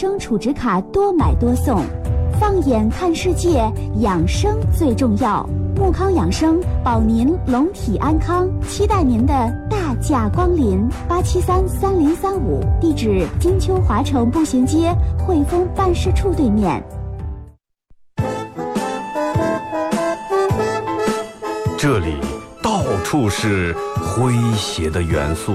生储值卡多买多送，放眼看世界，养生最重要。木康养生保您龙体安康，期待您的大驾光临。八七三三零三五，地址金秋华城步行街汇丰办事处对面。这里到处是诙谐的元素，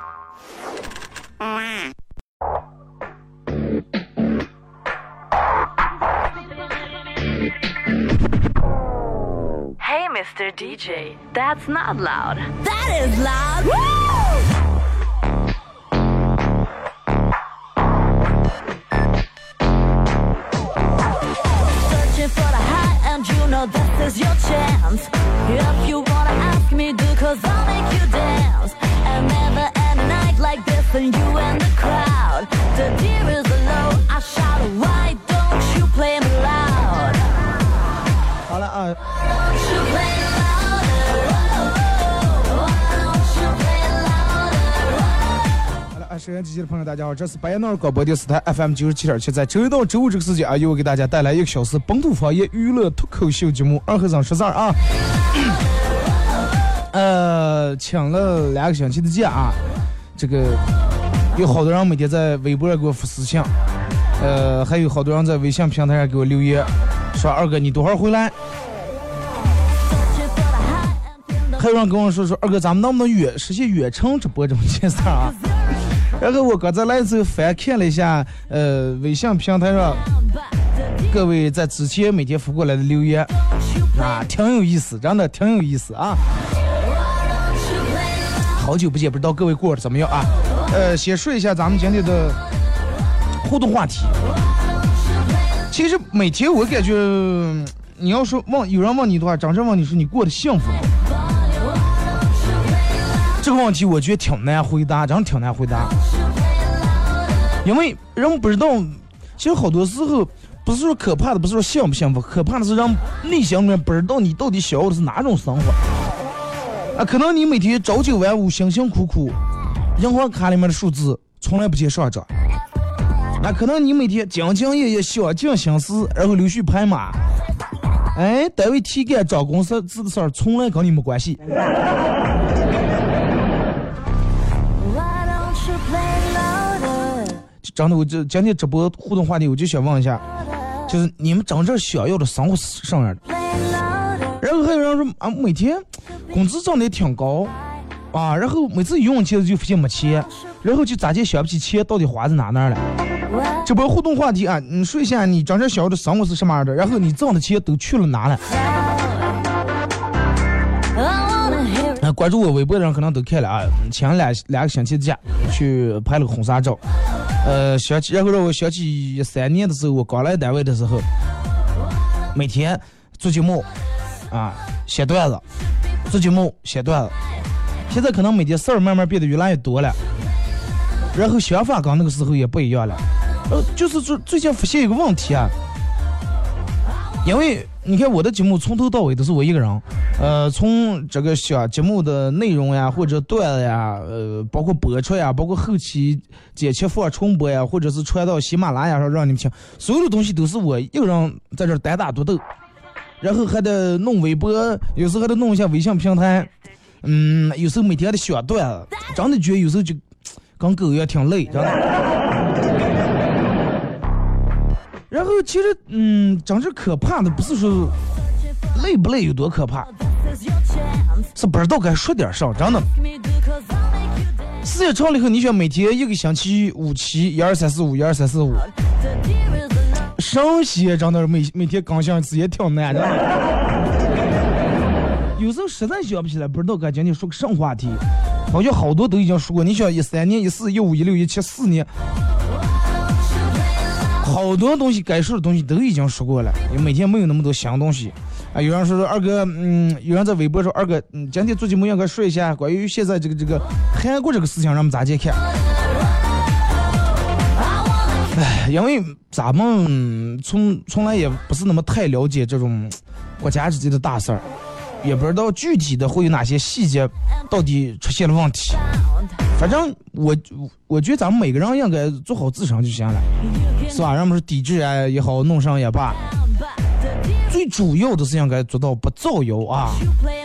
Mr. DJ, that's not loud. That is loud. Searching for the high, and you know this is your chance. If you wanna ask me, do cause I'll make you dance. And never end a night like this, and you and the crowd. The deer is low, I shout, why don't you play me loud? 好了啊， 收音机前的朋友，大家好，这是白彦淖尔广播电视台 FM 九十七点七，在周一到周五这个时间啊，由我给大家带来一个小时本土方言娱乐脱口秀节目《二和尚说事儿》啊。呃，请了两个星期的假啊，这个有好多人每天在微博上给我发私信，呃，还有好多人在微信平台上给我留言，说二哥你多会儿回来？还有人跟我说说二哥，咱们能不能远实现远程直播这么件事啊？然后我刚才来的时候翻看了一下，呃，微信平台上各位在之前每天发过来的留言，啊，挺有意思，真的挺有意思啊！好久不见，不知道各位过得怎么样啊？呃，先说一下咱们今天的互动话题。其实每天我感觉，你要说问有人问你的话，真正问你说你过得幸福吗？这个问题我觉得挺难回答，真的挺难回答。因为人们不知道，其实好多时候不是说可怕的，不是说幸不幸福，可怕的是让内心里面不知道你到底想要的是哪种生活。啊，可能你每天朝九晚五，辛辛苦苦，银行卡里面的数字从来不见上涨。那可能你每天兢兢业业，想尽心思，然后溜须拍马，哎，单位提干涨工资这个事儿从来跟你没关系。真的，我这今天直播互动话题，我就想问一下，就是你们真正想要的生活是什么样的？然后还有人说啊，每天工资挣的也挺高啊，然后每次用钱就发现没钱，然后就咋就想不起钱到底花在哪哪了。直播互动话题啊，你说一下你真正想要的生活是什么样的，然后你挣的钱都去了哪了？关注我微博的人可能都看了啊，请两两个星期的假去拍了个婚纱照，呃，想起然后让我想起三年的时候，我刚来单位的时候，每天做节目啊，写段子，做节目写段子，现在可能每天事儿慢慢变得越来越多了，然后想法跟那个时候也不一样了，呃，就是最最近发现一个问题啊，因为你看我的节目从头到尾都是我一个人，呃，从这个小节目的内容呀，或者段子呀，呃，包括播出呀，包括后期剪切放重播呀，或者是传到喜马拉雅上让你们听，所有的东西都是我一个人在这单打独斗，然后还得弄微博，有时候还得弄一下微信平台，嗯，有时候每天还得选段子，真的觉得有时候就跟狗一样挺累，真的。然后其实，嗯，真正可怕的不是说累不累有多可怕，是不知道该说点啥，真的。Me do cause I'll make you dance. 时间长了以后，你想每天一个星期五期，一二三四五，一二三四五，The deer is alone. 上些真的每每天更新一次也挺难的。有时候实在想不起来，不知道该今天说个什么话题。好像好多都已经说过，你想一三年、一四、一五、一六、一七四年，好多东西该说的东西都已经说过了，因每天没有那么多新东西。啊，有人说说二哥，嗯，有人在微博说二哥，嗯，今天做节目应该说一下关于现在这个这个韩国这个事情，咱们咋去看？哎，因为咱们从从来也不是那么太了解这种国家之间的大事儿，也不知道具体的会有哪些细节到底出现了问题。反正我我觉得咱们每个人应该做好自身就行了，是吧？人们说抵制啊也好，弄上也罢，最主要的是应该做到不造谣啊！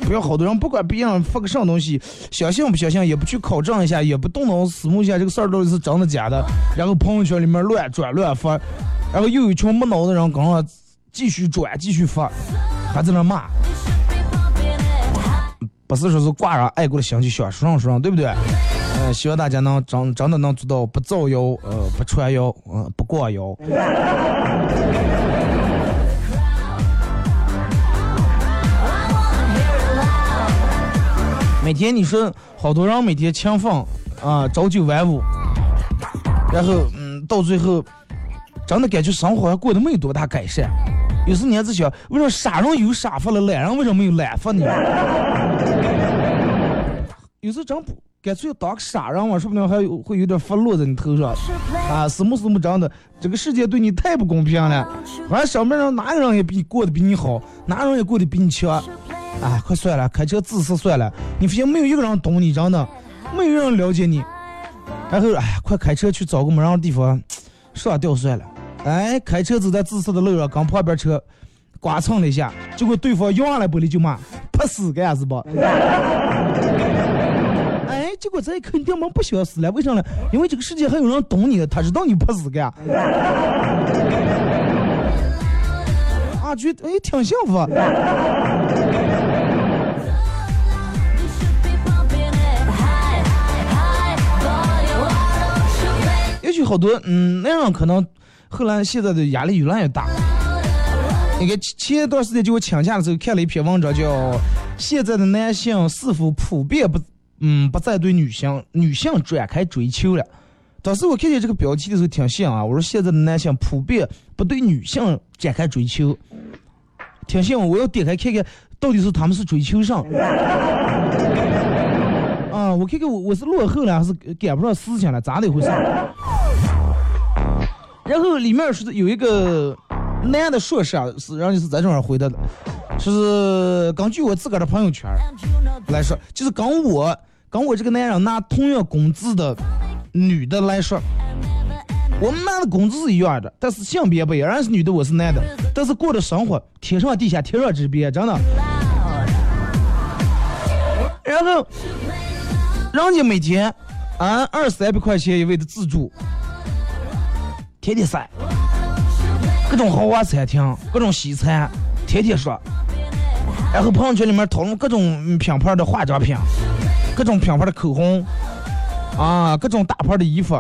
不要好多人不管别人发个什么东西，相信不相信也不去考证一下，也不动脑思慕一下这个事儿到底是真的假的，然后朋友圈里面乱转乱发，然后又有一群没脑的人跟着继续转继续发，还在那骂，不是说是挂上爱国的心就想说上说上，对不对？呃，希望大家能真真的能做到不造谣，呃，不传谣，嗯、不挂谣。每天你说好多人每天勤奋啊，朝九晚五，然后嗯，到最后真的感觉生活还过得没有多大改善。有时你还在想，为什么傻人有傻福了，懒人为什么没有懒福呢？有时真不干脆当个傻人嘛，说不定还有会有点发落在你头上啊！什么什么真的，这个世界对你太不公平了，反正身边人哪个人也比你过得比你好，哪个人也过得比你强。哎，快算了，开车自私算了，你发现没有一个人懂你，真的，没有人了解你。然后，哎，快开车去找个没人的地方上吊算了。哎，开车走在自私的路上，跟旁边车刮蹭了一下，结果对方摇下来玻璃就骂：“拍死个呀，是吧？”结果咱肯定嘛不想死了，为啥呢？因为这个世界还有人懂你，他知道你不死个呀。啊，觉得哎挺幸福。也许好多嗯那样可能后来现在的压力越来越大。那个前前一段时间就我请假的时候看了一篇文章，叫《现在的男性是否普遍不嗯不再对女性女性展开追求了》。当时我看见这个标题的时候挺像啊，我说现在的男性普遍不对女性展开追求，挺像我要点开看看到底是他们是追求上。啊，我看看我我是落后了还是赶不上事情了，咋的回事？然后里面是有一个男的硕士啊，是人家是在这儿回答的，是根据我自个儿的朋友圈来说，就是跟我跟我这个男人拿同样工资的女的来说，我们男的工资是一样的，但是性别不一样，人是女的，我是男的，但是过的生活天上地下天壤之别，真的。然后。人家每天按二三百块钱一位的自助，天天晒，各种豪华餐厅，各种西餐，天天说。然后朋友圈里面讨论各种品牌的化妆品，各种品牌的口红，啊，各种大牌的衣服，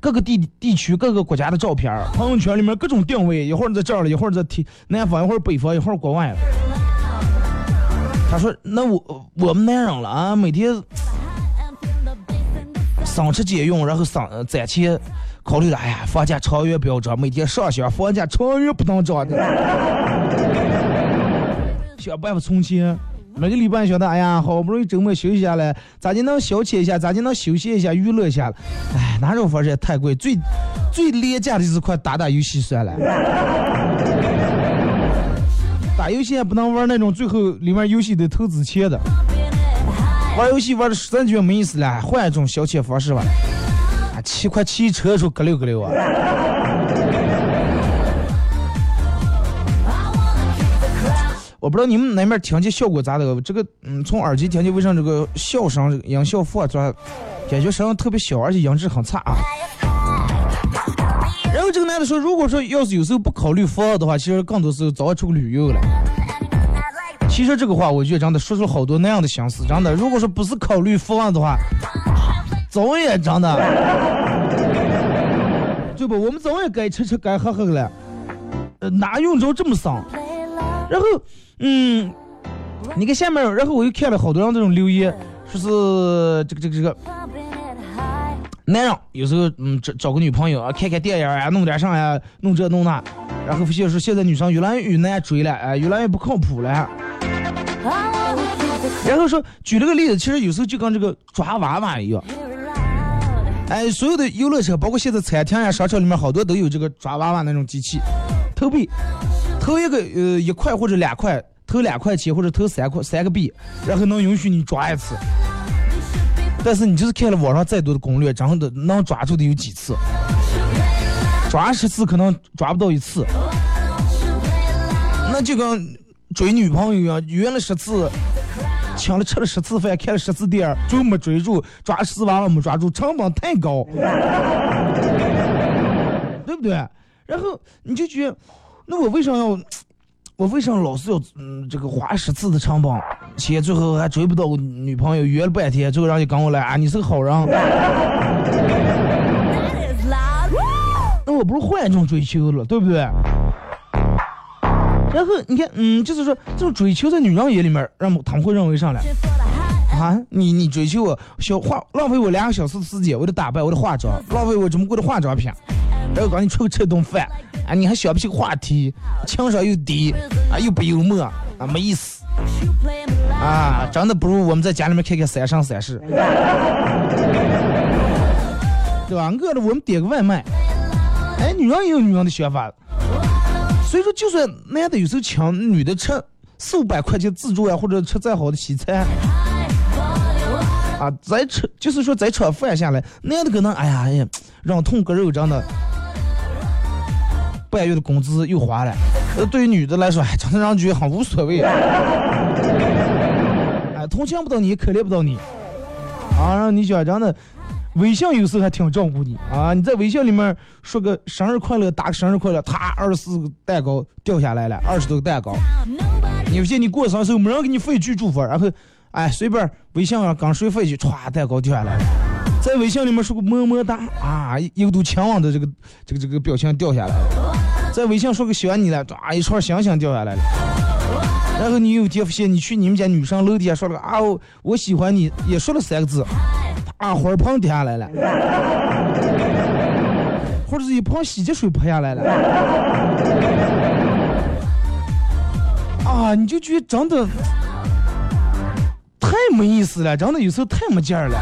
各个地地区各个国家的照片，朋友圈里面各种定位，一会儿在这儿了，一会儿在天南方，一会儿北方，一会儿国外。他说：“那我我们男人了啊，每天。”省吃俭用，然后省攒钱，考虑了，哎呀，房价长远不要涨，每天上想房价长远不能涨的，想办法存钱。每个礼拜想的，哎呀，好不容易周末休息下来，咋就能消遣一下？咋就能休息一下、娱乐一下了？哎，哪种方式也太贵，最最廉价的就是快打打游戏算了。打游戏也不能玩那种最后里面游戏得投资钱的。玩游戏玩的实在觉得没意思了，换一种消遣方式吧。骑快骑车的时候咯溜咯溜啊。我不知道你们那边听见效果咋的？这个嗯，从耳机听见为啥这个笑声、这个音效放出来，感觉声音特别小，而且音质很差啊。然后这个男的说，如果说要是有时候不考虑房的话，其实更多时候早出去旅游了。其实这个话，我觉得真的说出了好多那样的心思。真的，如果说不是考虑方案的话，早也真的，对不？我们早也该吃吃该喝喝了，呃，哪用着这么丧？然后，嗯，你看下面，然后我又看了好多人这种留言，说是这个这个这个，男人有时候嗯找找个女朋友啊，看看电影啊，弄点啥呀，弄这弄那，然后发现说现在女生越来越难追了，哎，越来越不靠谱了。然后说举了个例子，其实有时候就跟这个抓娃娃一样，哎，所有的游乐车，包括现在餐厅呀、商场里面好多都有这个抓娃娃那种机器，投币，投一个呃一块或者两块，投两块钱或者投三块三个币，然后能允许你抓一次。但是你就是看了网上再多的攻略，真的能抓住的有几次？抓十次可能抓不到一次，那就跟追女朋友一样，约了十次，请了吃了十次饭，开了十次电影，最后没追住，抓十次娃娃没抓住，成本太高，对不对？然后你就觉得，那我为啥要？我为啥老是要嗯这个花十次的成本，钱最后还追不到我女朋友，约了半天，最后让你跟我来啊？你是个好人，那我不是换一种追求了，对不对？然后你看，嗯，就是说这种追求在女人眼里面，让他们会认为上来？啊，你你追求我，小化浪费我两个小时的时间，我得打扮，我得化妆，浪费我这么贵的化妆品，然后刚你出去吃顿饭，啊，你还想不起话题，情商又低，啊，又不幽默，啊，没意思，啊，真的不如我们在家里面看看《三生三世》，对吧？饿了我们点个外卖，哎，女人也有女人的想法，所以说就算男的有时候请女的吃四五百块钱自助呀，或者吃再好的西餐。啊，再吃就是说再吃饭下来，男的可能哎呀哎呀，让痛割肉真的，半月的工资又花了。呃，对于女的来说，哎，真的让觉得很无所谓。哎，同情不到你，可怜不到你。啊，让你觉得真的，微信有时候还挺照顾你啊。你在微信里面说个生日快乐，打个生日快乐，他二十四个蛋糕掉下来了，二十多个蛋糕。你发现你过生日时候没人给你发一句祝福，然后。哎，随便微信上刚睡飞去，歘，蛋糕掉下来了。在微信里面说个么么哒啊，一个都强望的这个这个这个表情掉下来了。在微信说个喜欢你了，啊，一串星星掉下来了。然后你有天发现你去你们家女生楼底下说了个啊，我喜欢你，也说了三个字，啊，花盆掉下来了，或者是一盆洗洁水泼下来了。啊，你就觉得真的。太没意思了，真的有时候太没劲儿了。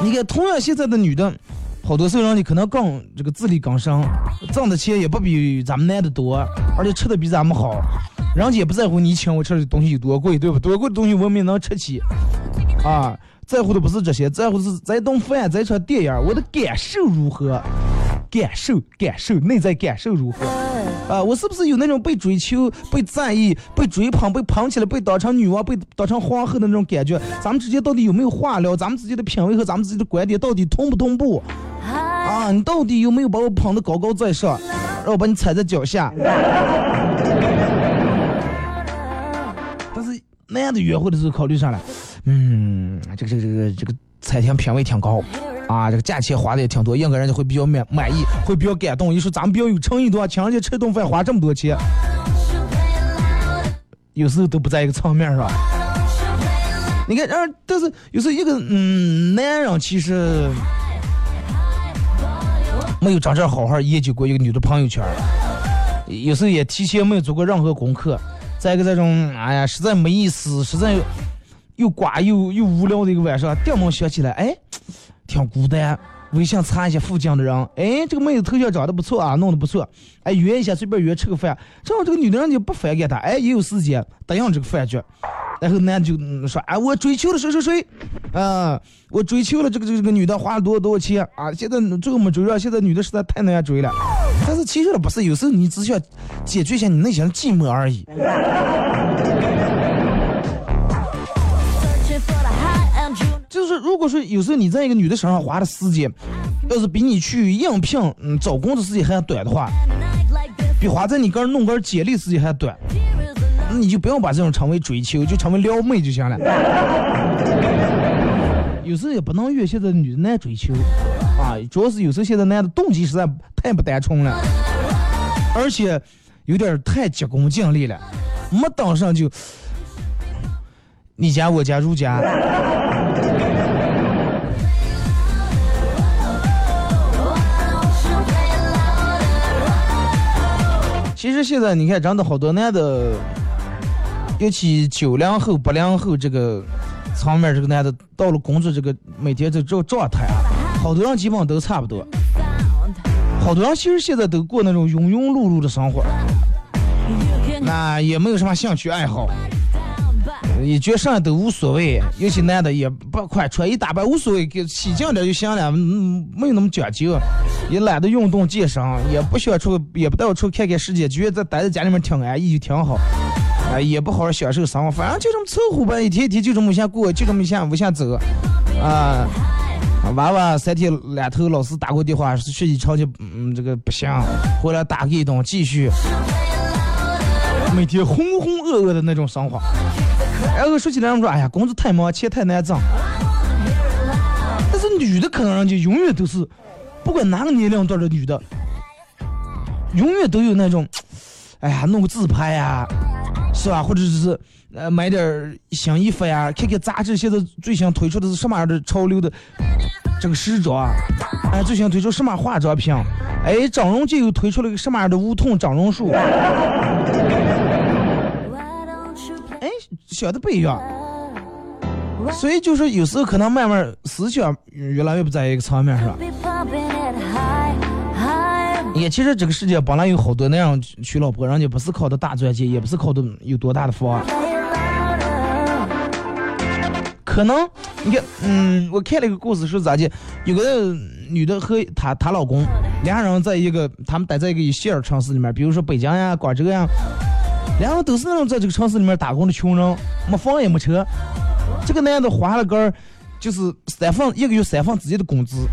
你看，同样现在的女的，好多时候让你可能更这个自力更生，挣的钱也不比咱们男的多，而且吃的比咱们好，人家也不在乎你请我吃的东西有多贵，对不？多贵的东西我们也能吃起。啊，在乎的不是这些，在乎的是这顿饭、这场电影，我的感受如何？感受，感受，内在感受如何？啊，我是不是有那种被追求、被在意、被追捧、被捧起来、被当成女王、被当成皇后的那种感觉？咱们之间到底有没有话聊？咱们自己的品味和咱们自己的观点到底同不同步？啊，你到底有没有把我捧得高高在上，让我把你踩在脚下？但是男的约会的时候考虑上了，嗯，这个这个这个这个餐厅品味挺高。啊，这个价钱花的也挺多，应该人家会比较满满意，会比较感动。一说咱们比较有诚意的话，请人家吃顿饭花这么多钱，有时候都不在一个层面，是吧？你看，然但是有时候一个嗯男人其实没有真正好好研究过一个女的朋友圈，有时候也提前没有做过任何功课。再一个这种，哎呀，实在没意思，实在又寡又又无聊的一个晚上，电门想起来，哎。挺孤单，微信查一下附近的人，哎，这个妹子头像长得不错啊，弄得不错，哎，约一下，随便约吃个饭，正好这个女的人就不反感他，哎，也有时间答应这个饭局，然后男的就说，哎，我追求了谁谁谁，啊，我追求了这个这个这个女的花了多少多少钱。啊，现在最后没追上，现在女的实在太难追了，但是其实不是，有时候你只需要解决一下你内心的寂寞而已。如果说有时候你在一个女的身上花的时间，要是比你去应聘嗯找工作时间还要短的话，比花在你个人弄个简历时间还短，那你就不要把这种称为追求，就成为撩妹就行了。有时候也不能怨现在女的难追求啊，主要是有时候现在男的动机实在太不单纯了，而且有点太急功近利了，没当上就你家我家如家。其实现在你看，真的好多男的，尤其九零后、八零后这个层面，这个男的到了工作这个每天这这状态啊，好多人基本上都差不多。好多人其实现在都过那种庸庸碌碌的生活，那也没有什么兴趣爱好，也觉得啥都无所谓。尤其男的也不快穿衣打扮无所谓，给起劲点就行了，嗯，没有那么讲究，也懒得运动健身，也不喜欢出，也不带我出去看看世界，觉得在待在家里面挺安逸就挺好。啊，也不好好享受生活，反正就这么凑合吧，一天一天就这么下过，就这么下往下走，啊。娃娃三天两头老师打过电话，学习成绩嗯这个不行，回来打个一顿继续，每天浑浑噩噩的那种生活。然后说起来，人说哎呀，工作太忙，钱太难挣。但是女的可能人家永远都是，不管哪个年龄段的女的，永远都有那种，哎呀，弄个自拍呀，是吧？或者是呃买点新衣服呀，看看杂志，现在最新推出的是什么样的潮流的。这个时装啊，哎，最新推出什么化妆品？哎，整容就又推出了个什么样的无痛整容术？哎，想的不一样。所以就是有时候可能慢慢思想越来越不在一个层面上。也其实这个世界本来有好多那样娶老婆，人家不是靠的大钻戒，也不是靠的有多大的房。可能你看，嗯，我看了一个故事，是咋的？有个女的和她她老公，俩人在一个，他们待在一个一线城市里面，比如说北京呀、广州呀，两人都是那种在这个城市里面打工的穷人，没房也没车。这个男的花了个，就是三份一个月三份自己的工资，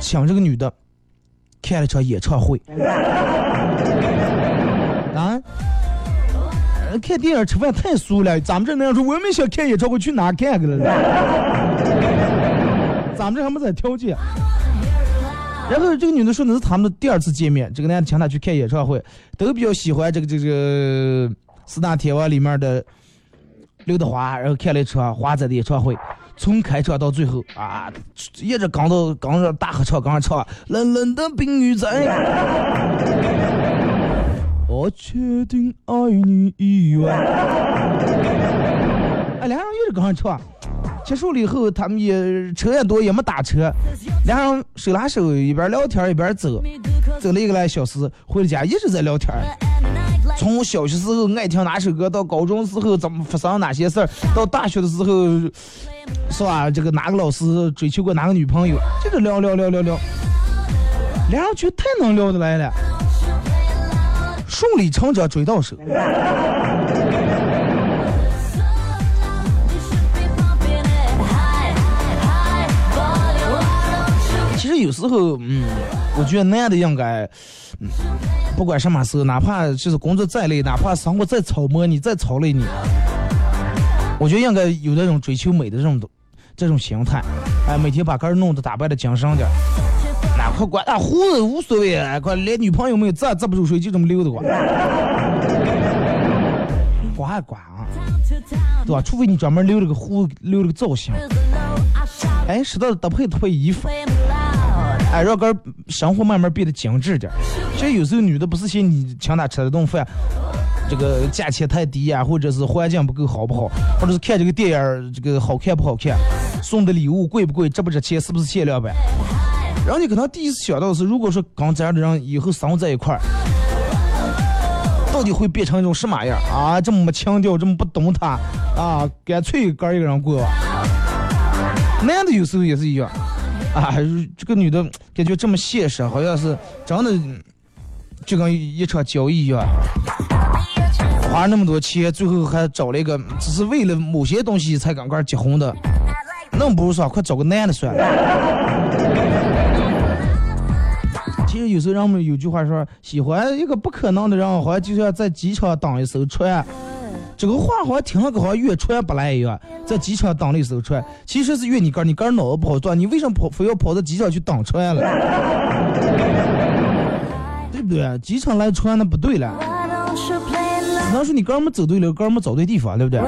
请这个女的看了场演唱会。啊？看电影吃饭太俗了，咱们这那样说，我也没想看演唱会，去哪看去了？咱们这还没在条件。然后这个女的说那是他们的第二次见面，这个男的请她去看演唱会，都比较喜欢这个这个四大天王里面的刘德华，然后看了一场华仔的演唱会，从开场到最后啊，一直刚到刚着大合唱，刚唱冷冷的冰雨在。我确定爱你一万。哎，两人又是刚唱，结束了以后，他们也车也多，也没打车，两人手拉手一边聊天一边走，走了一个来小时，回了家一直在聊天。从小学时候爱听哪首歌，到高中时候怎么发生哪些事儿，到大学的时候，是吧？这个哪个老师追求过哪个女朋友，就是聊聊聊聊聊，两人就太能聊得来了。顺理成章追到手。其实有时候，嗯，我觉得男的应该，嗯，不管什么时候，哪怕就是工作再累，哪怕生活再操磨你，再操累你，我觉得应该有那种追求美的这种这种心态，哎，每天把个人弄得打扮的精神点。快管他胡子无所谓，快连女朋友没有，咋咋不入睡，就这么溜的管。管还管啊，对吧？除非你专门留了个胡，留了个造型。哎，适当的搭配搭配衣服，哎，让个生活慢慢变得精致点。其实有时候女的不是嫌你请她吃了顿饭，这个价钱太低呀，或者是环境不够好不好，或者是看这个电影这个好看不好看，送的礼物贵不贵，值不值钱，是不是限量版。人家可能第一次想到的是，如果说跟这样的人以后生活在一块儿，到底会变成一种什么样啊？这么没情调，这么不懂他啊？干脆哥一个人过吧。男的有时候也是一样啊，这个女的 感觉这么现实，好像是真的就跟一场交易一样，花那么多钱，最后还找了一个只是为了某些东西才赶快结婚的，那不如说快找个男的算了。其实有时候人们有句话说，喜欢一个不可能的人，好像就像在机场等一艘船。这个话好像听了个好像越传不来一样，在机场等的时候传，其实是越你哥，你哥脑子不好转，你为什么跑非要跑到机场去等船了？对不对？机场来船那不对了，只能说你哥们走对了，哥们走对地方，对不对？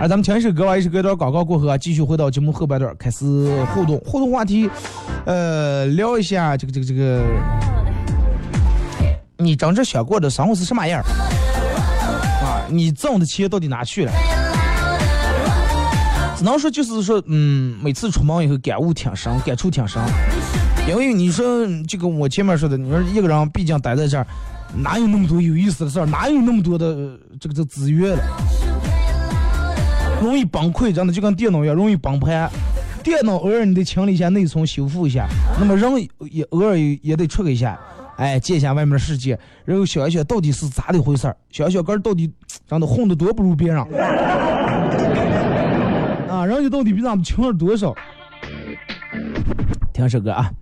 哎，咱们前一首歌完，一首歌段广告过后啊，继续回到节目后半段开始互动，互动话题，呃，聊一下这个这个这个你真正想过的生活是什么样你挣的钱到底哪去了？只能说就是说，嗯，每次出门以后感悟挺深，感触挺深。因为你说这个我前面说的，你说一个人毕竟待在这儿，哪有那么多有意思的事儿，哪有那么多的这个这资源了？容易崩溃，真的就跟电脑一样，容易崩盘。电脑偶尔你得清理一下内存，修复一下，那么人也偶尔也得出一下，哎，见一下外面的世界，然后想一想到底是咋的回事儿，想想哥到底 让他混的多不如别人，啊，人家到底比咱们强了多少？听首歌啊。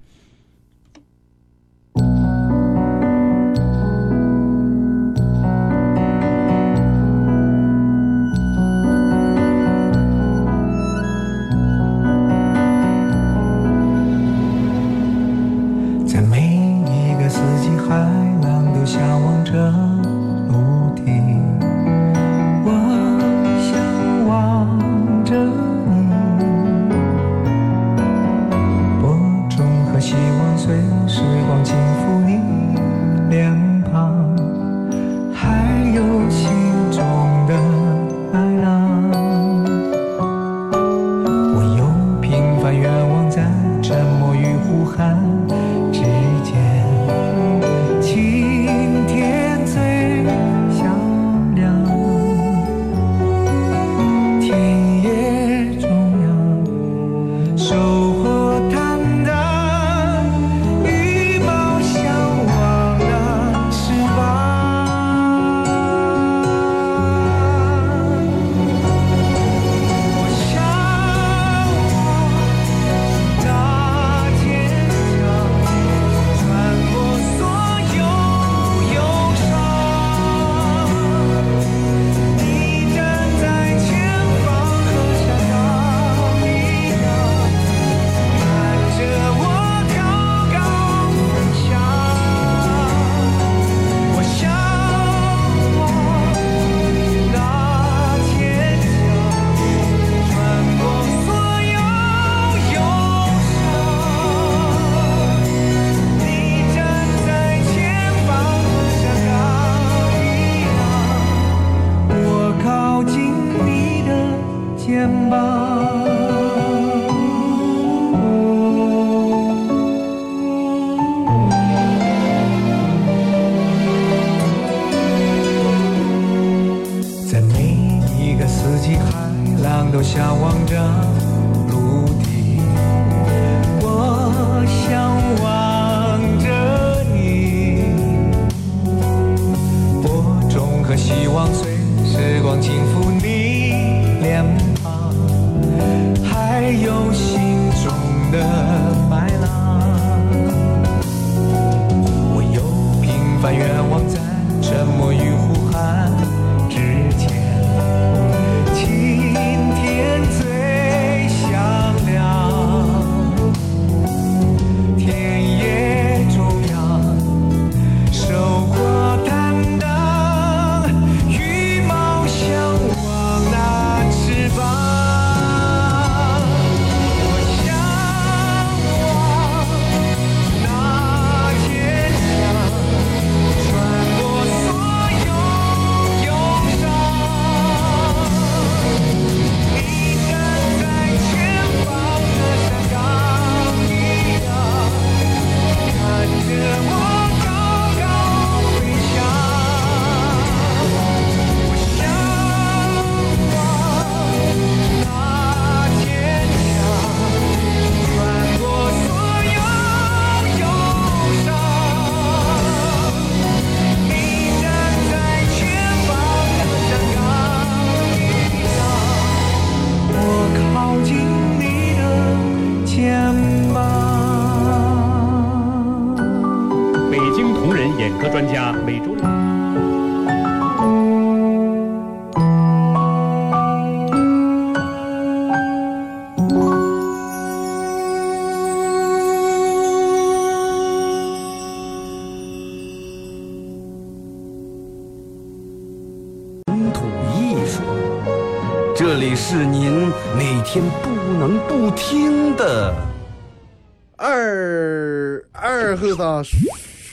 二二后生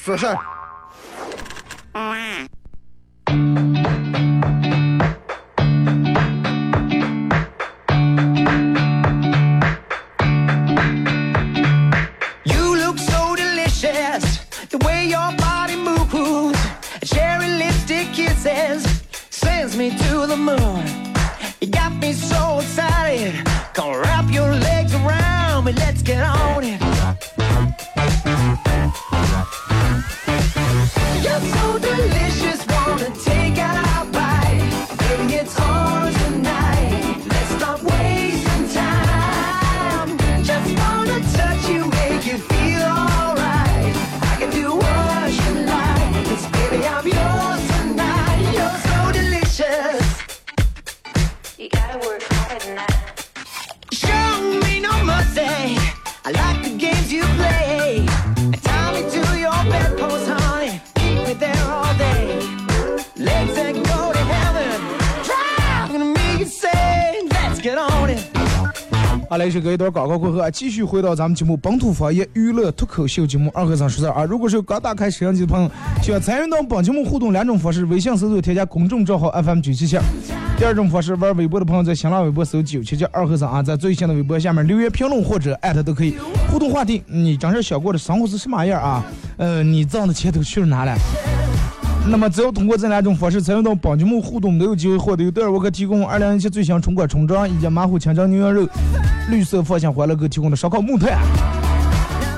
说事儿，来一首歌一段广告过后啊，继续回到咱们节目本土方言娱乐脱口秀节目二和尚说事儿啊。如果是刚打开摄像机的朋友，喜欢参与到本节目互动两种方式：微信搜索添加公众账号 FM 九七七；第二种方式，玩微博的朋友在新浪微博搜九七七二和尚啊，在最新的微博下面留言评论或者艾特都可以。互动话题：你真实想过的生活是什么样啊？呃，你挣的钱都去了哪了？那么，只要通过这两种方式参与到本节目互动，都有机会获得由德尔沃克提供二零一七最新春款春装以及马虎清蒸牛羊肉、绿色放心欢乐哥提供的烧烤木炭，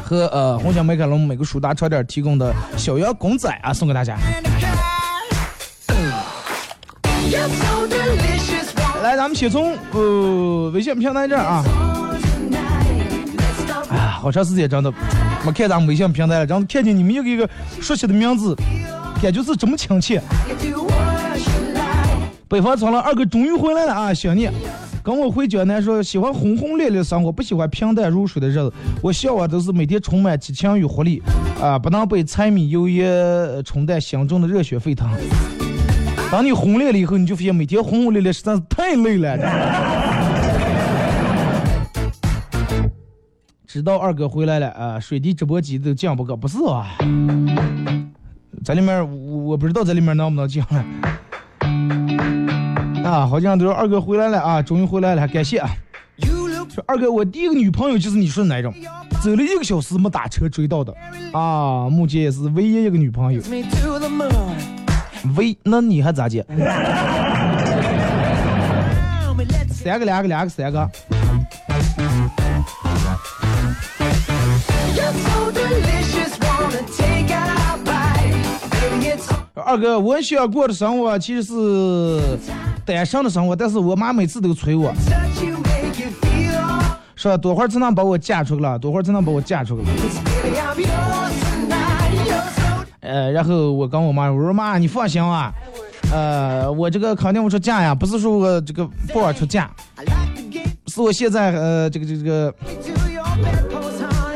和呃红星美凯龙每个舒达超店提供的小羊公仔啊，送给大家。来，咱们先从呃微信平台这儿啊，哎呀，好长时间真的没看咱们微信平台了，然后看见你们一个一个熟悉的名字，感觉是这么亲切。北方苍狼二哥终于回来了啊！想你，跟我回江南说喜欢轰轰烈烈生活，不喜欢平淡如水的日子。我向往都是每天充满激情与活力啊，不能被柴米油盐冲淡心中的热血沸腾。当你轰烈了以后，你就发现每天轰轰烈烈实在是太累了。知道二哥回来了啊，水滴直播机都降不个，不是啊？在里面我我不知道在里面能不能降了。啊，好像都是二哥回来了啊，终于回来了，感谢啊！说二哥，我第一个女朋友就是你说的那种，走了一个小时没打车追到的啊，目前也是唯一一个女朋友。唯，那你还咋接？三个两个两个三个，二哥，我想过的生活其实是单身的生活，但是我妈每次都催我，说多会儿才能把我嫁出去了，多会儿才能把我嫁出去了。呃，然后我跟我妈我说妈，你放心啊，呃，我这个肯定我出嫁呀，不是说我这个不玩出嫁，是我现在呃这个这个这个，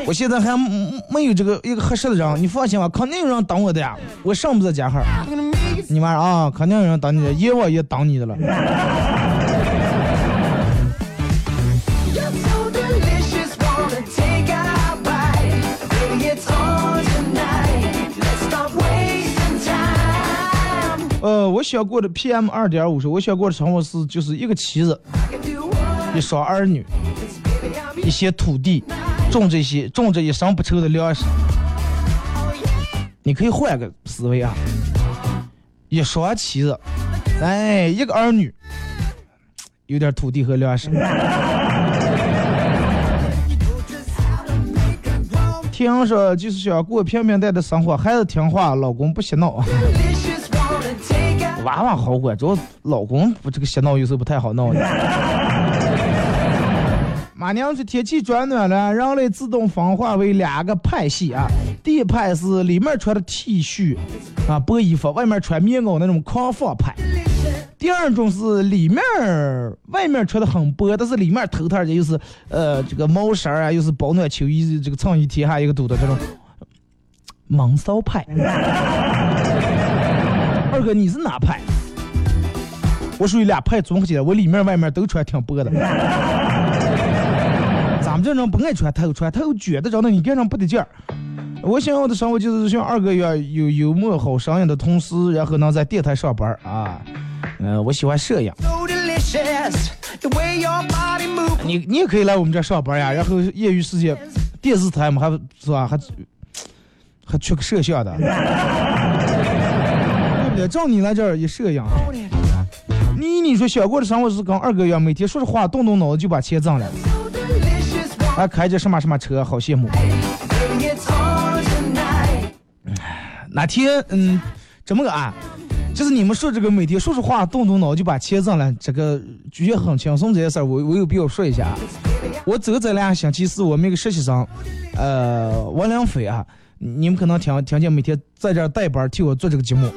我现在还没有这个一个合适的人，你放心吧，肯定有人等我的呀，我上不在家哈。你玩啊，肯定有人等你的，阎王爷等你的了。呃，我想过的 PM 二点五是，我想过的生活是就是一个妻子，一双儿女，一些土地。种这些种这一生不愁的粮食。你可以换个思维啊，一双妻子，哎，一个儿女，有点土地和粮食。听说就是想过平平淡淡的生活，孩子听话，老公不洗脑，娃娃好管，主要老公不这个洗脑有时候不太好闹的。马娘说天气转暖了，人类自动分化为两个派系啊。第一派是里面穿的 T 恤啊薄衣服，外面穿棉袄那种狂放派。第二种是里面外面穿的很薄，但是里面头套的又是呃这个毛衫啊，又是保暖秋衣，这个衬衣贴下一个肚的这种闷骚派。二哥你是哪派？我属于俩派综合起来，我里面外面都穿挺薄的。们这种不爱穿透穿，透觉得着呢，你干上不得劲儿。我想要的生活就是像二哥一样，有幽默好声音的同时，然后能在电台上班啊。呃，我喜欢摄影，你你也可以来我们这儿上班呀。然后业余时间，电视台嘛，还是吧，还还缺个摄像的，对不对，照你来这儿也摄影。你你说小过的生活是跟二哥一样，每天说实话动动脑子就把钱挣了，还开着什么什么车，好羡慕。哪天嗯，怎么个啊，就是你们说这个每天说实话动动脑就把钱挣了，这个觉得很轻松这件事儿，我我有必要说一下啊。我走这两个星期四，我们一个实习生，呃，王良飞啊，你们可能听听见每天在这儿带班替我做这个节目。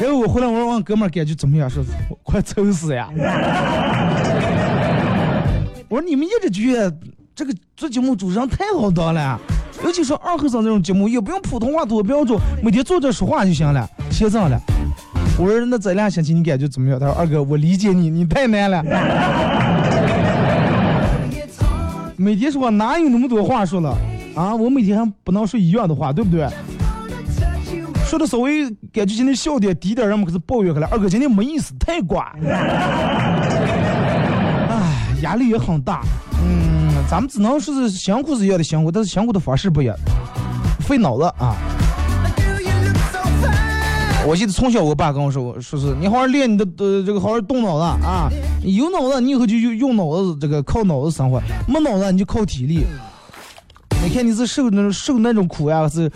然后我回来，我说问哥们儿感觉怎么样？说快愁死呀！我说你们一直觉得这个做节目主持人太好当了，尤其是二和尚这种节目，也不用普通话多标准，每天坐着说话就行了，写上了。我说那这两星期你感觉怎么样？他说二哥，我理解你，你太难了。每天说话哪有那么多话说了啊？我每天还不能说一样的话，对不对？说的稍微感觉今天笑点低点，人们可是抱怨开了。二哥今天没意思，太瓜。哎，压力也很大。嗯，咱们只能说是辛苦是一样的辛苦，但是辛苦的方式不一样，费脑子啊。我记得从小我爸跟我说，我说是你好好练你的呃这个好好动脑子啊，有脑子你以后就用用脑子这个靠脑子生活，没脑子你就靠体力。你看你是受那受那种苦呀，是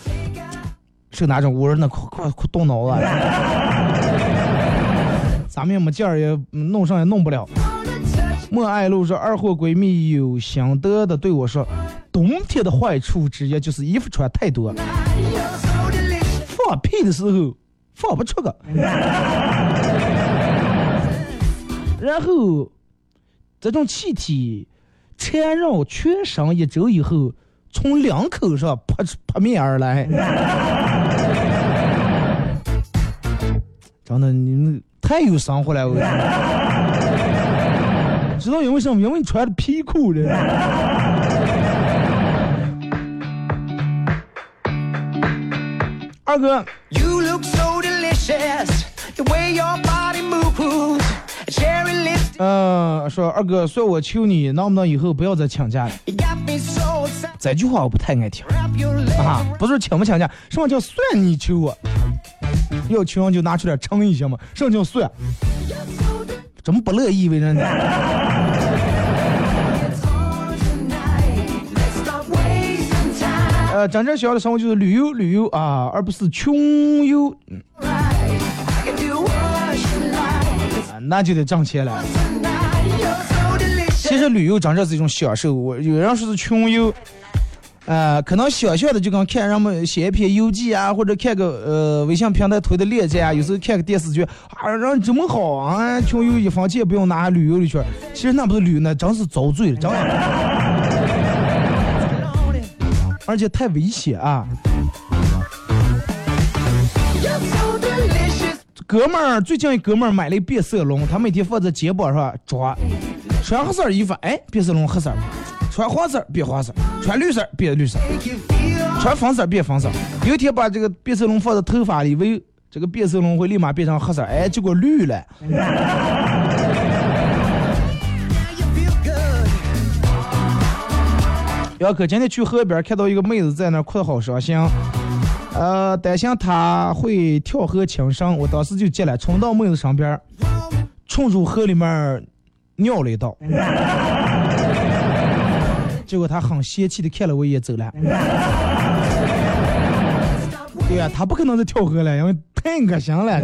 受哪种？我说那快快快动脑子，咱们也没劲儿，也弄上也弄不了。莫爱露说二货闺蜜有心得的对我说，冬天的坏处之一就是衣服穿太多，放屁的时候放不出个，然后这种气体缠绕全身一周以后，从两口上扑扑面而来。真的，你们太有生活了，我跟你说知道因为什么？因为你穿的皮裤的。二哥，You look so delicious, the way your body moves. Lips, 呃，说二哥，算我求你，能不能以后不要再请假了.这句话我不太爱听啊，不是请不请假，什么叫算你求我？要求就拿出点诚意行吗？什么叫算？怎么不乐意为人呢？真正想要的生活就是旅游旅游啊，而不是穷游。嗯啊那就得挣钱了。其实旅游真正是一种享受。我有人说是穷游，呃，可能想象的就跟看人们写一篇游记啊，或者看个呃微信平台推的链接啊，有时候看个电视剧啊，人这么好啊，穷游一分钱不用拿，旅游一圈。其实那不是旅游，那真是遭罪了，真的。而且太危险啊！哥们儿最近一哥们儿买了一变色龙，他每天放在肩膀上抓，穿黑色衣服，哎，变色龙黑色；穿黄色变黄色；穿绿色变绿色；穿粉色变粉色。有一天把这个变色龙放在头发里，为这个变色龙会立马变成黑色，哎，结果绿了。表哥今天去河边看到一个妹子在那哭得好伤心，呃，担心她会跳河轻生，我当时就急了，冲到妹子身边，冲入河里面尿了一道。结果她很嫌弃的看了我一眼走了。对呀、她不可能再跳河了，因为太恶心了。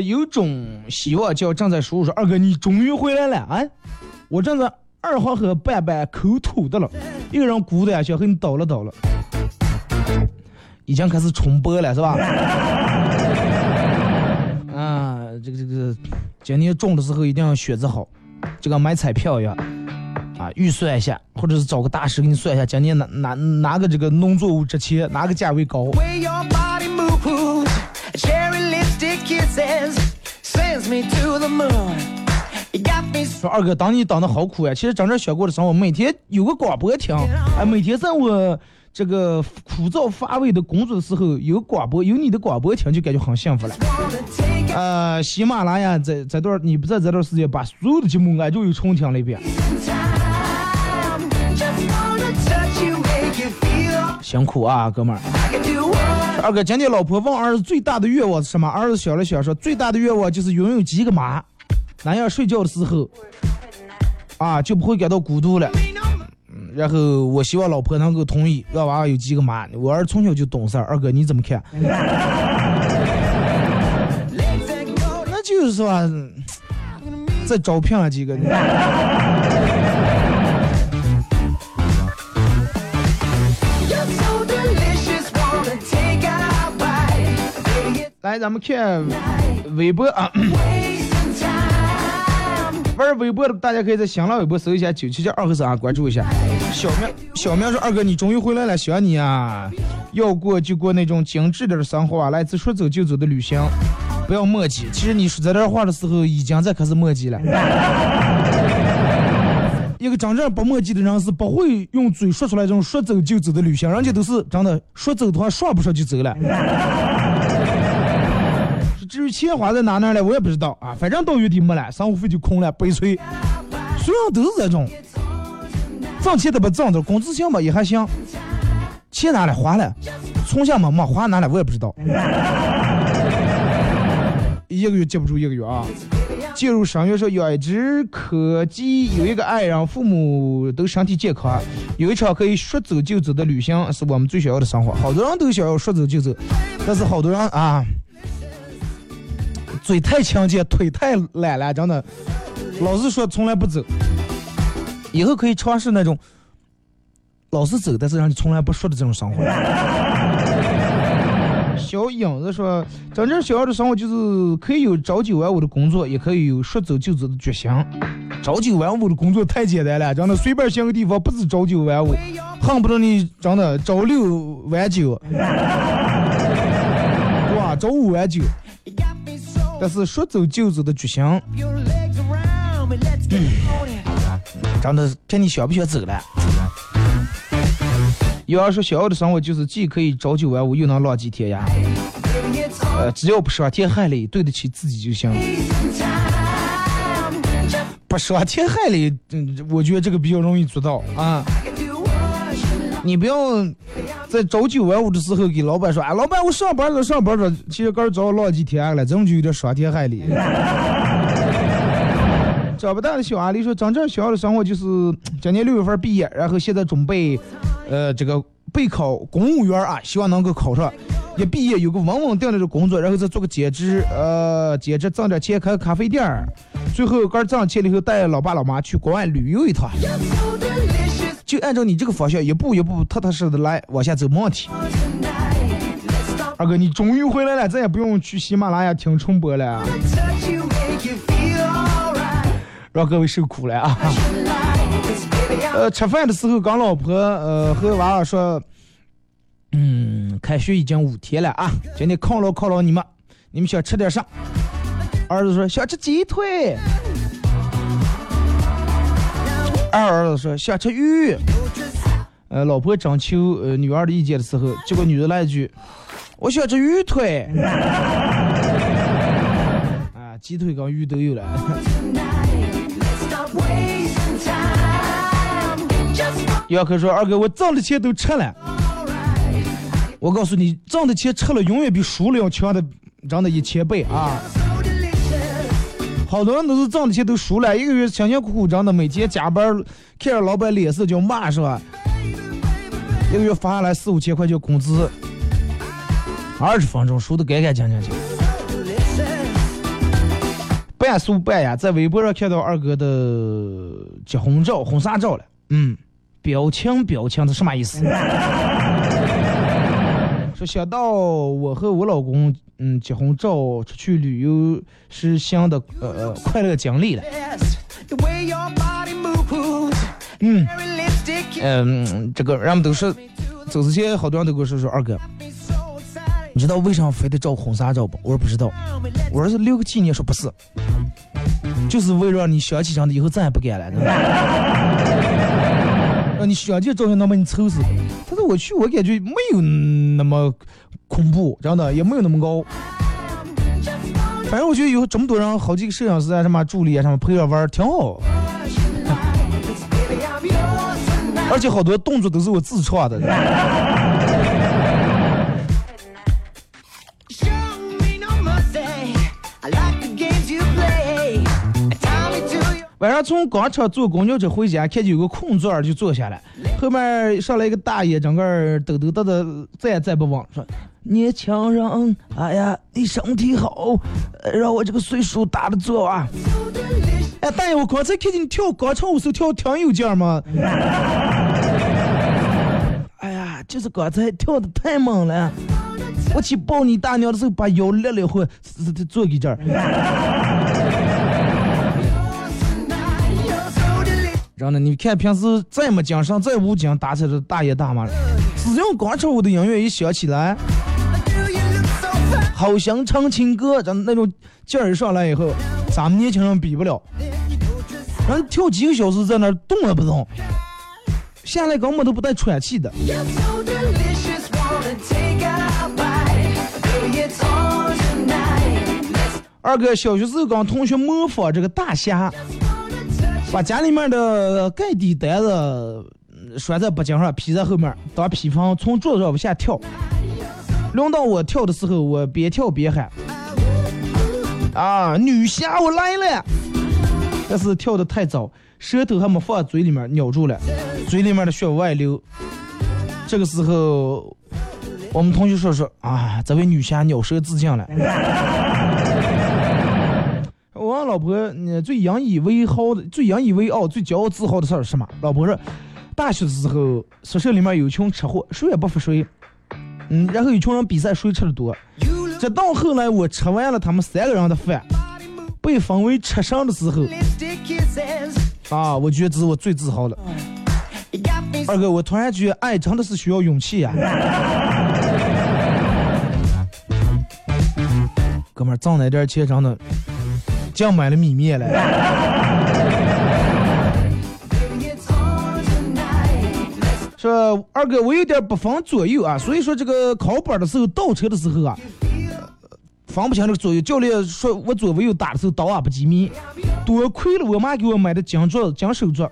有种希望叫正在输入说，二哥你终于回来了啊！我正在二黄河半半口吐的了，一个人咕的呀，小黑你倒了倒了，已经开始重播了是吧？啊，这个这个，今年中的时候一定要选择好，就跟买彩票一样。啊，预算一下，或者是找个大师给你算一下，今年哪哪哪个这个农作物值钱，哪个价位高。说二哥，当你当的好苦呀！其实真正想过的生活，每天有个广播听，哎，每天在我这个枯燥乏味的工作的时候，有广播，有你的广播听，就感觉很幸福了。呃，喜马拉雅这这段你不在这段时间把所有的节目俺就又重听了一遍，辛苦啊，哥们儿。二哥，今天老婆问儿子最大的愿望是什么？儿子想了想说，最大的愿望就是拥有几个妈，那样睡觉的时候，啊就不会感到孤独了。嗯然后我希望老婆能够同意，让娃娃有几个妈。我儿子从小就懂事儿，二哥你怎么看？那就是说，嗯再招聘了几个。来，咱们看微博啊。玩微博的大家可以在新浪微博搜一下九七七二和三啊，关注一下。小明，小明说：“二哥，你终于回来了，想你啊！要过就过那种精致点的生活啊，来自说走就走的旅行，不要墨迹。其实你说这段话的时候，已经在开始墨迹了。一个真正不墨迹的人是不会用嘴说出来这种说走就走的旅行，人家都是真的说走的话，说不说就走了。至于钱花在哪哪了，我也不知道啊，反正到月底没了，生活费就空了，悲催。所有人都是这种，挣钱的不挣的，工资行吧也还行，钱哪里花了，存下没没花哪里我也不知道。一个月接不住一个月啊！进入商业说养一只柯基，有一个爱人，父母都身体健康，有一场可以说走就走的旅行，是我们最想要的生活。好多人都想要说走就走，但是好多人啊，嘴太强健，腿太懒了，真的，老是说从来不走。以后可以尝试那种老是走，但是让你从来不说的这种生活。小影子说：“真正想要的生活就是可以有朝九晚五的工作，也可以有说走就走的决心。朝九晚五的工作太简单了，真的随便选个地方不止朝九晚五，恨不得你真的朝六晚九，对吧？朝五晚九。但是说走就走的决心，真的看你想不想走了。有人说想要的生活就是既可以朝九晚五，又能浪迹天涯。呃，只要不伤天害理，对得起自己就行。不伤天害理，嗯，我觉得这个比较容易做到啊。你不要在朝九晚五的时候给老板说，哎，老板我上班了上班了，其实刚早浪几天涯了，这种就有点伤天害理。长不大的小阿丽说，真正想要的生活就是今年六月份毕业，然后现在准备，呃，这个备考公务员啊，希望能够考上。一毕业有个稳稳定定的工作，然后再做个兼职，呃，兼职挣点钱开个咖啡店儿，最后刚挣钱了以后带老爸老妈去国外旅游一趟。就按照你这个方向一步一步踏踏实实的来往下走，没问题。二哥，你终于回来了，咱也不用去喜马拉雅听重播了。让各位受苦了啊！呃，吃饭的时候跟老婆呃和娃娃说，嗯，开学已经五天了啊，今天犒劳犒劳你们，你们想吃点啥？儿子说想吃鸡腿，二儿子说想吃鱼。呃，老婆征求呃女儿的意见的时候，结果女的来一句，我想吃鱼腿。啊，鸡腿跟鱼都有了。姚科说：“二哥，我挣的钱都吃了。我告诉你，挣的钱吃了，永远比输了要强的，挣的一千倍啊！好多人都是挣的钱都输了，一个月辛辛苦苦挣的，每天加班，看着老板脸色就骂是吧？一个月发下来四五千块钱工资，二十分钟输的干干净净去。半素半呀，在微博上看到二哥的结婚照、婚纱照了，嗯。”表情表情，这什么意思？说想到我和我老公，嗯，结婚照出去旅游是新的呃快乐经历了。嗯嗯，这个人们都是走之前，好多人都跟我说说二哥，你知道为啥非得照婚纱照不？我说不知道。我说是留个纪念，说不是，就是为了让你想起上的以后再也不敢了。让你想见照片能把你愁死。但是我去，我感觉没有那么恐怖，真的也没有那么高。反正我觉得有这么多人，好几个摄影师啊、什么助理啊、什么陪着玩儿，挺好。而且好多动作都是我自创的。晚上从广场坐公交车回家，看见有个空座儿就坐下来，后面上来一个大爷，整个儿抖抖抖的，再也站不稳，说：“年轻人，哎呀，你身体好，让我这个岁数大的坐啊。”哎，大爷，我刚才看见你跳广场舞时候跳得挺有劲儿嘛。哎呀，就是刚才跳的太猛了，我去抱你大娘的时候把腰勒了会，坐一这儿。真的，你看平时再没精神、再无精打采的大爷大妈了，只要广场舞的音乐一响起来，好像唱情歌，咱那种劲儿上来以后，咱们年轻人比不了。人跳几个小时在那动也不动，下来根本都不带喘气的。二哥，小学时候跟同学模仿这个大侠。把家里面的盖地单子拴在脖颈上，披在后面当披风，从桌子上往下跳。轮到我跳的时候，我边跳边喊：“啊，女侠我来了！”但是跳的太早，舌头还没放嘴里面，咬住了，嘴里面的血外流。这个时候，我们同学说说啊，这位女侠咬舌自尽了。老婆，你最引以为豪的、最引以为傲、最骄傲自豪的事儿是什么？老婆说，大学的时候宿舍里面有一群吃货，谁也不服谁。嗯，然后有群人比赛谁吃的多。直到后来我吃完了他们三个人的饭，被封为吃剩的时候，啊，我觉得这是我最自豪的。二哥，我突然觉得爱真的是需要勇气呀、哥们儿，挣那点钱真的，净买了米面了。说二哥，我有点不分左右啊，所以说这个考本的时候倒车的时候啊，分不清这个左右。教练说我左右打的时候倒啊不机敏，多亏了我妈给我买的金镯子、金手镯。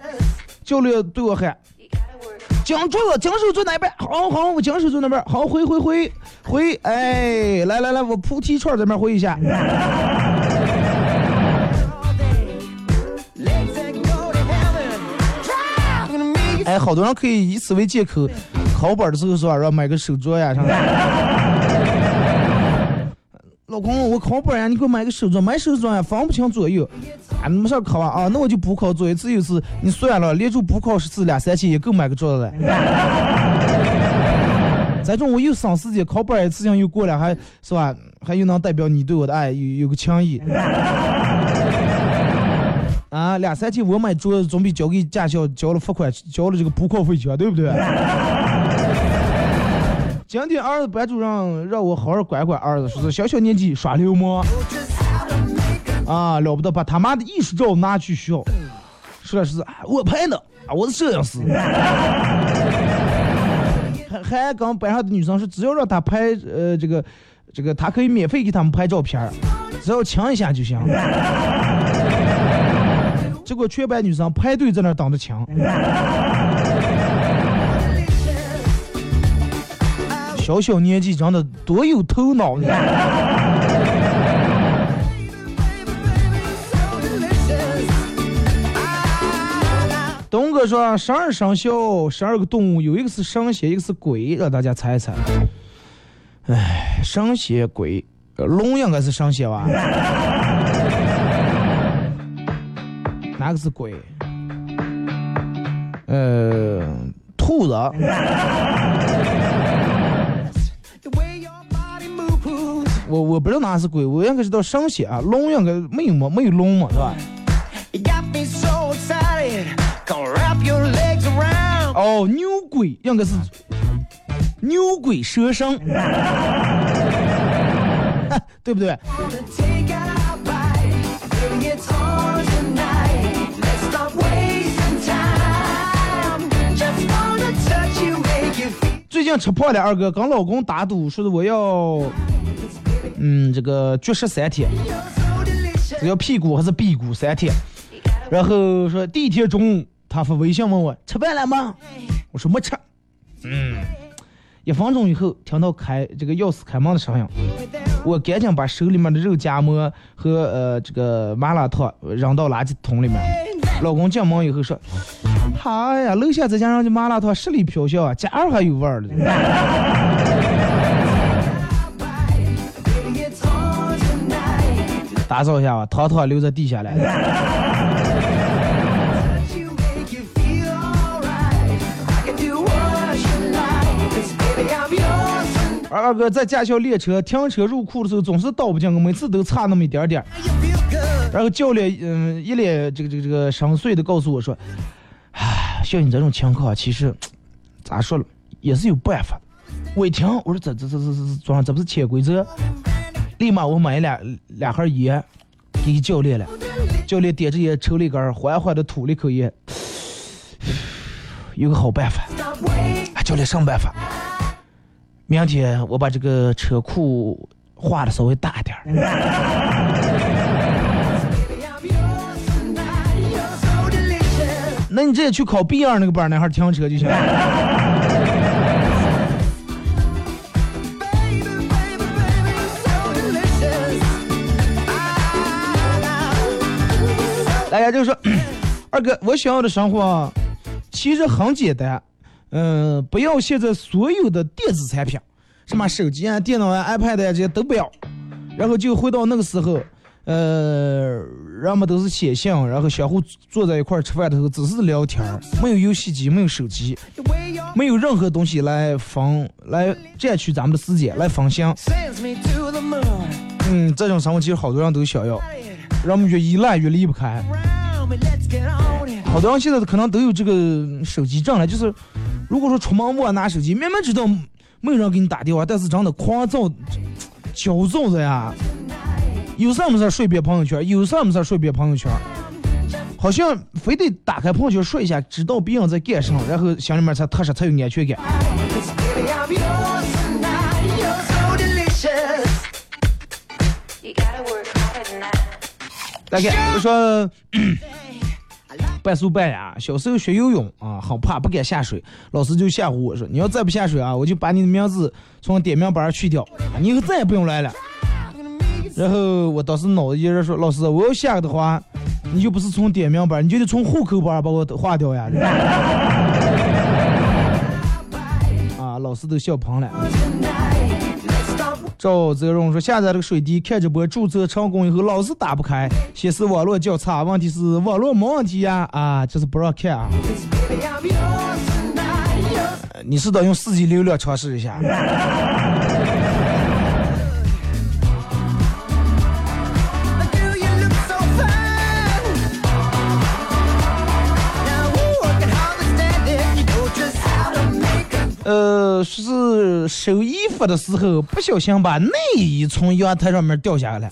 教练对我喊：“金镯子、金手镯哪边？好好，我金手镯那边。好，回回回回，哎，来来来，我菩提串这边回一下。哎，好多人可以以此为借口，考本的时候说让买个手镯呀啥的。老公，我考本呀，你给我买个手镯，买手镯呀，分不清左右。啊，没事儿考啊啊，那我就补考，左一次右一次，你算了，连住补考十次两三千也够买个镯子了。再种我又省时间，考本一次性又过了，还是吧，还又能代表你对我的爱，有有个情谊。啊，两三千我买桌子总比交给驾校交了罚款，交了这个补考费强，对不对？今天儿子班主任让我好好管管儿子，说是小小年纪耍流氓，啊，了不得，把他妈的艺术照拿去学校，说的是啊我拍的，啊，我是摄影师，还还跟班上的女生说，只要让他拍，呃，这个这个，他可以免费给他们拍照片只要亲一下就行。结果全班女生排队在那挡着亲。小小年纪长得多有头脑呢！东哥说十二生肖，十二个动物，有一个是神仙，一个是鬼，让大家猜一猜。哎，神仙鬼，龙应该是神仙吧？哪个是鬼？呃，兔子。我我不知道哪是鬼，我应该知道神仙啊，龙应该没有嘛，没有龙嘛，是吧？You got me so excited. Gonna wrap your legs around. 哦，牛鬼应该是牛鬼蛇神，对不对？吃胖了，二哥跟老公打赌，说的我要，嗯，这个绝食三天，只要屁股还是屁股三天。然后说第一天中午，他发微信问我吃饭了吗？我说没吃。嗯，一分钟以后听到开这个钥匙开门的声音，我赶紧把手里面的肉夹馍和呃这个麻辣烫扔到垃圾桶里面。老公进门以后说：“哎呀，楼下这家人的麻辣烫十里飘香啊，家儿还有味儿了。”打扫一下吧，汤汤留在地下了。二哥在驾校练车，停车入库的时候总是倒不进，每次都差那么一点点儿。然后教练嗯一脸这个这个这个深邃的告诉我说：“唉，像你这种情况，其实咋说了，也是有办法。”我一听，我说这这这这这装这不是潜规则？立马我买俩俩盒烟给教练了。教练点着烟抽了一根，缓缓的吐了一口烟。有个好办法，教练什么办法？明天我把这个车库画的稍微大点儿。那你直接去考 B 二那个班儿那哈儿停车就行。大家就说，二哥，我想要的生活其实很简单，嗯、不要现在所有的电子产品，什么手机啊、电脑啊、iPad 啊这些都不要，然后就回到那个时候，呃，人们都是写信，然后相互坐在一块儿吃饭的时候只是聊天，没有游戏机，没有手机，没有任何东西来分来占据咱们的时间来分享。嗯，这种生活其实好多人都想要，让我们越依赖越离不开。好多人现在可能都有这个手机症了，就是如果说出门忘拿手机，明明知道没有人给你打电话，但是真的狂躁、焦躁的呀。有事没事睡别朋友圈，有事没事睡别朋友圈，好像非得打开朋友圈说一下，知道别人在干什么，然后心里面才踏实，才有安全感。大概就说 半素半雅，小时候学游泳啊，好怕不敢下水，老师就吓唬我说，你要再不下水啊，我就把你的名字从点名板上去掉，你以后再也不用来了。然后我当时脑子一热说，老师，我要下的话，你就不是从点名班，你就得从户口本把我划掉呀。啊，老师都笑喷了。赵泽荣说：“下载这个水滴，看直播注册成功以后，老是打不开，显示网络较差。问题是网络没问题呀？啊，这是不让看啊。呃你是得用四 G 流量尝试一下。呃，是收衣服的时候不小心把内衣从阳台上面掉下来，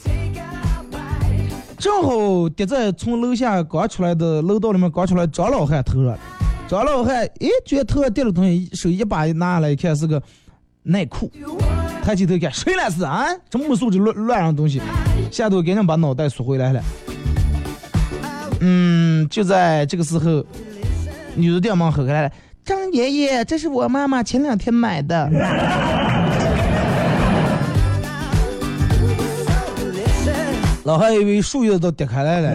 正好跌在从楼下刚出来的楼道里面刚出来张老汉头上。张老汉诶，觉得头上掉了东西，手一把拿下来一看是个内裤，抬起头看谁来是啊？这么素质乱乱扔东西，吓得我赶紧把脑袋缩回来了。嗯，就在这个时候，女的店门吼开了：“张爷爷，这是我妈妈前两天买的。”老汉以为树叶都跌开来了。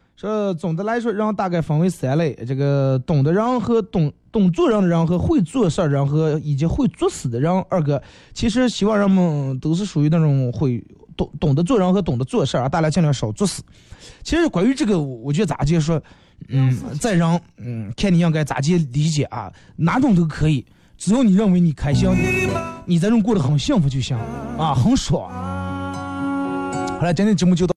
说总的来说，人大概分为三类：这个懂的人和懂懂做人的人和会做事儿人和以及会作死的人。二哥，其实希望人们都是属于那种会懂懂得做人和懂得做事儿啊，大家尽量少作死。其实关于这个，我我觉得咋接说，嗯，再让，嗯，看你应该咋接理解啊，哪种都可以，只要你认为你开心，你在这过得很幸福就行啊，很爽。好了，今天节目就到。